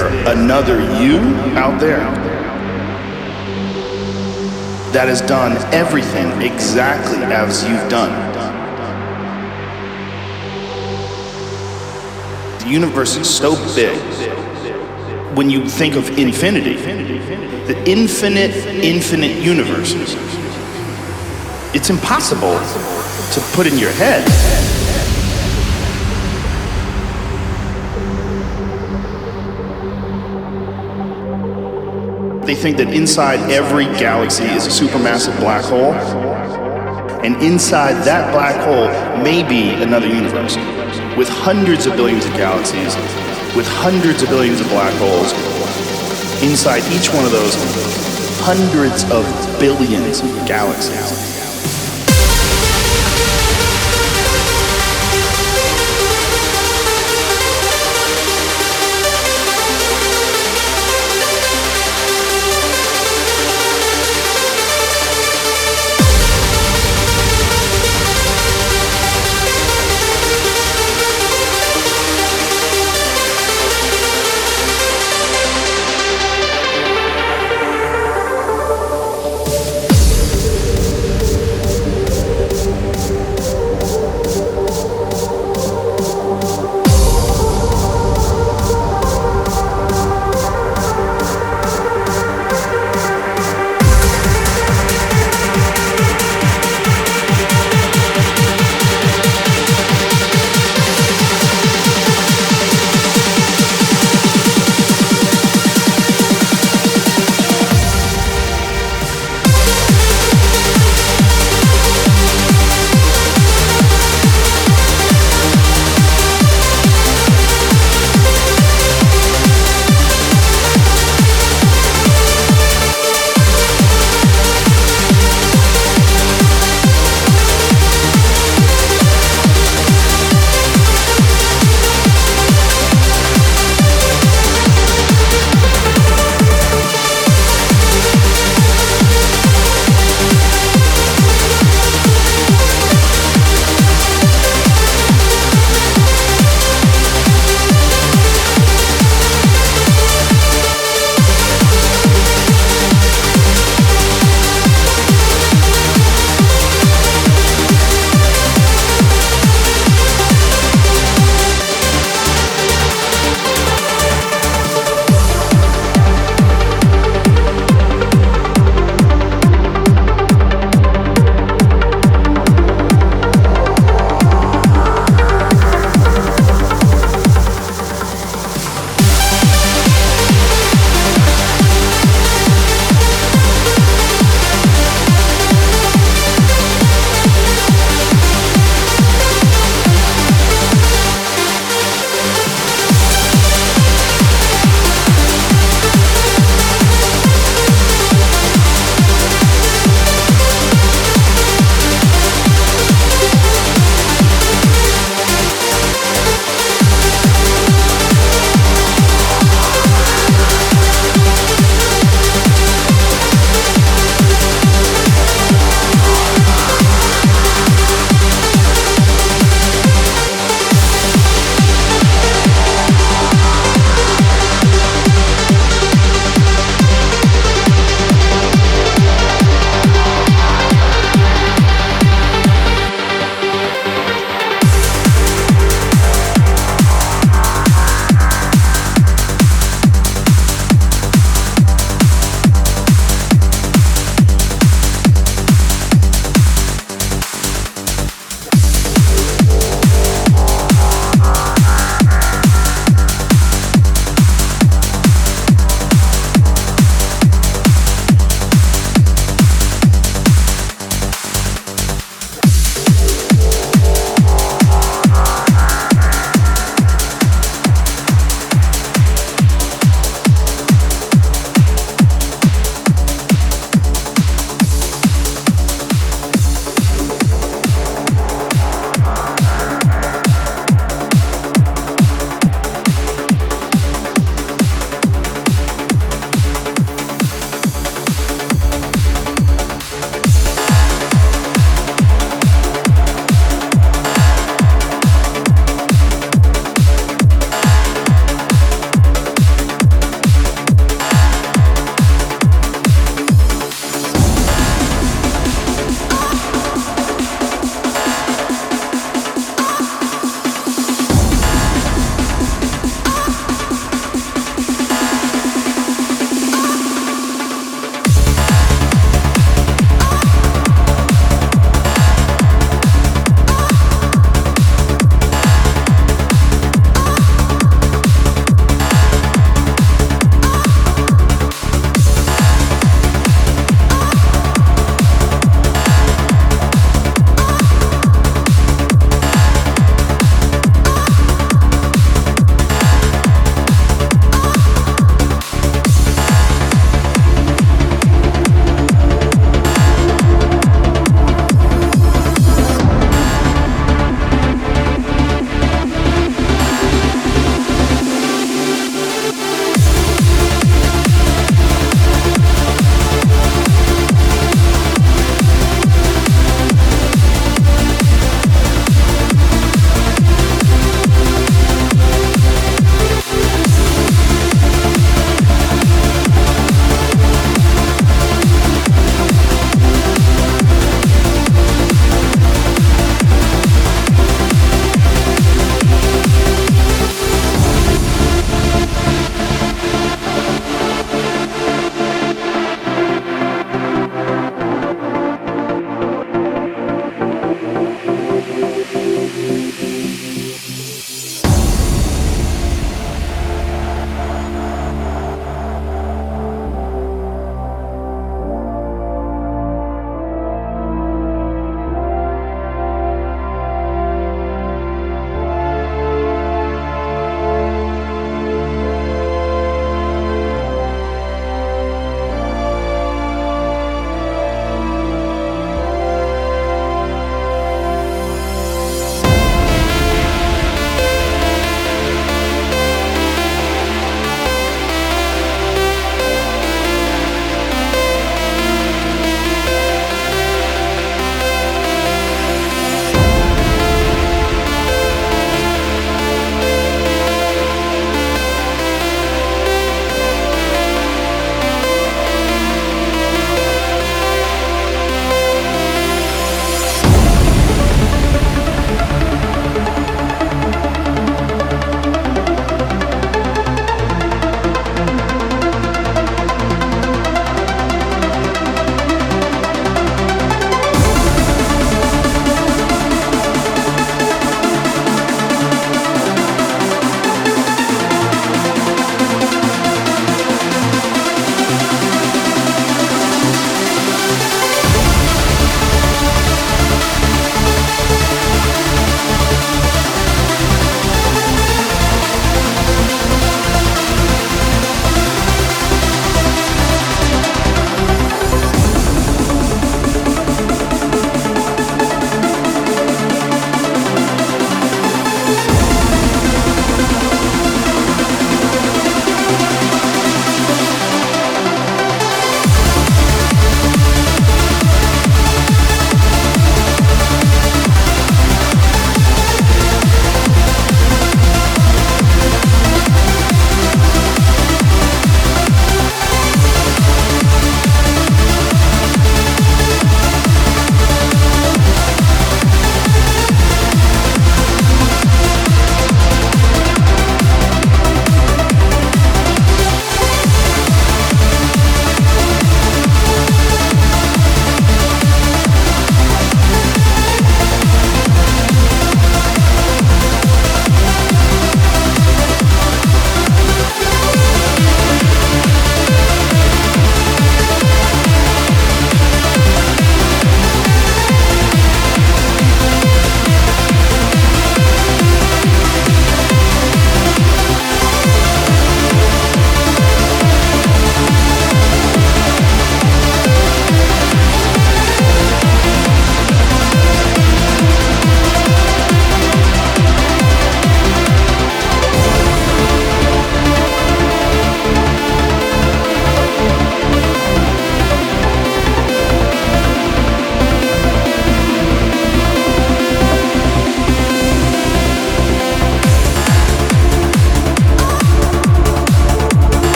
There another you out there that has done everything exactly as you've done? The universe is so big. When you think of infinity, the infinite, infinite universe, it's impossible to put in your head. They think that inside every galaxy is a supermassive black hole, and inside that black hole may be another universe with hundreds of billions of galaxies, with hundreds of billions of black holes. Inside each one of those, hundreds of billions of galaxies.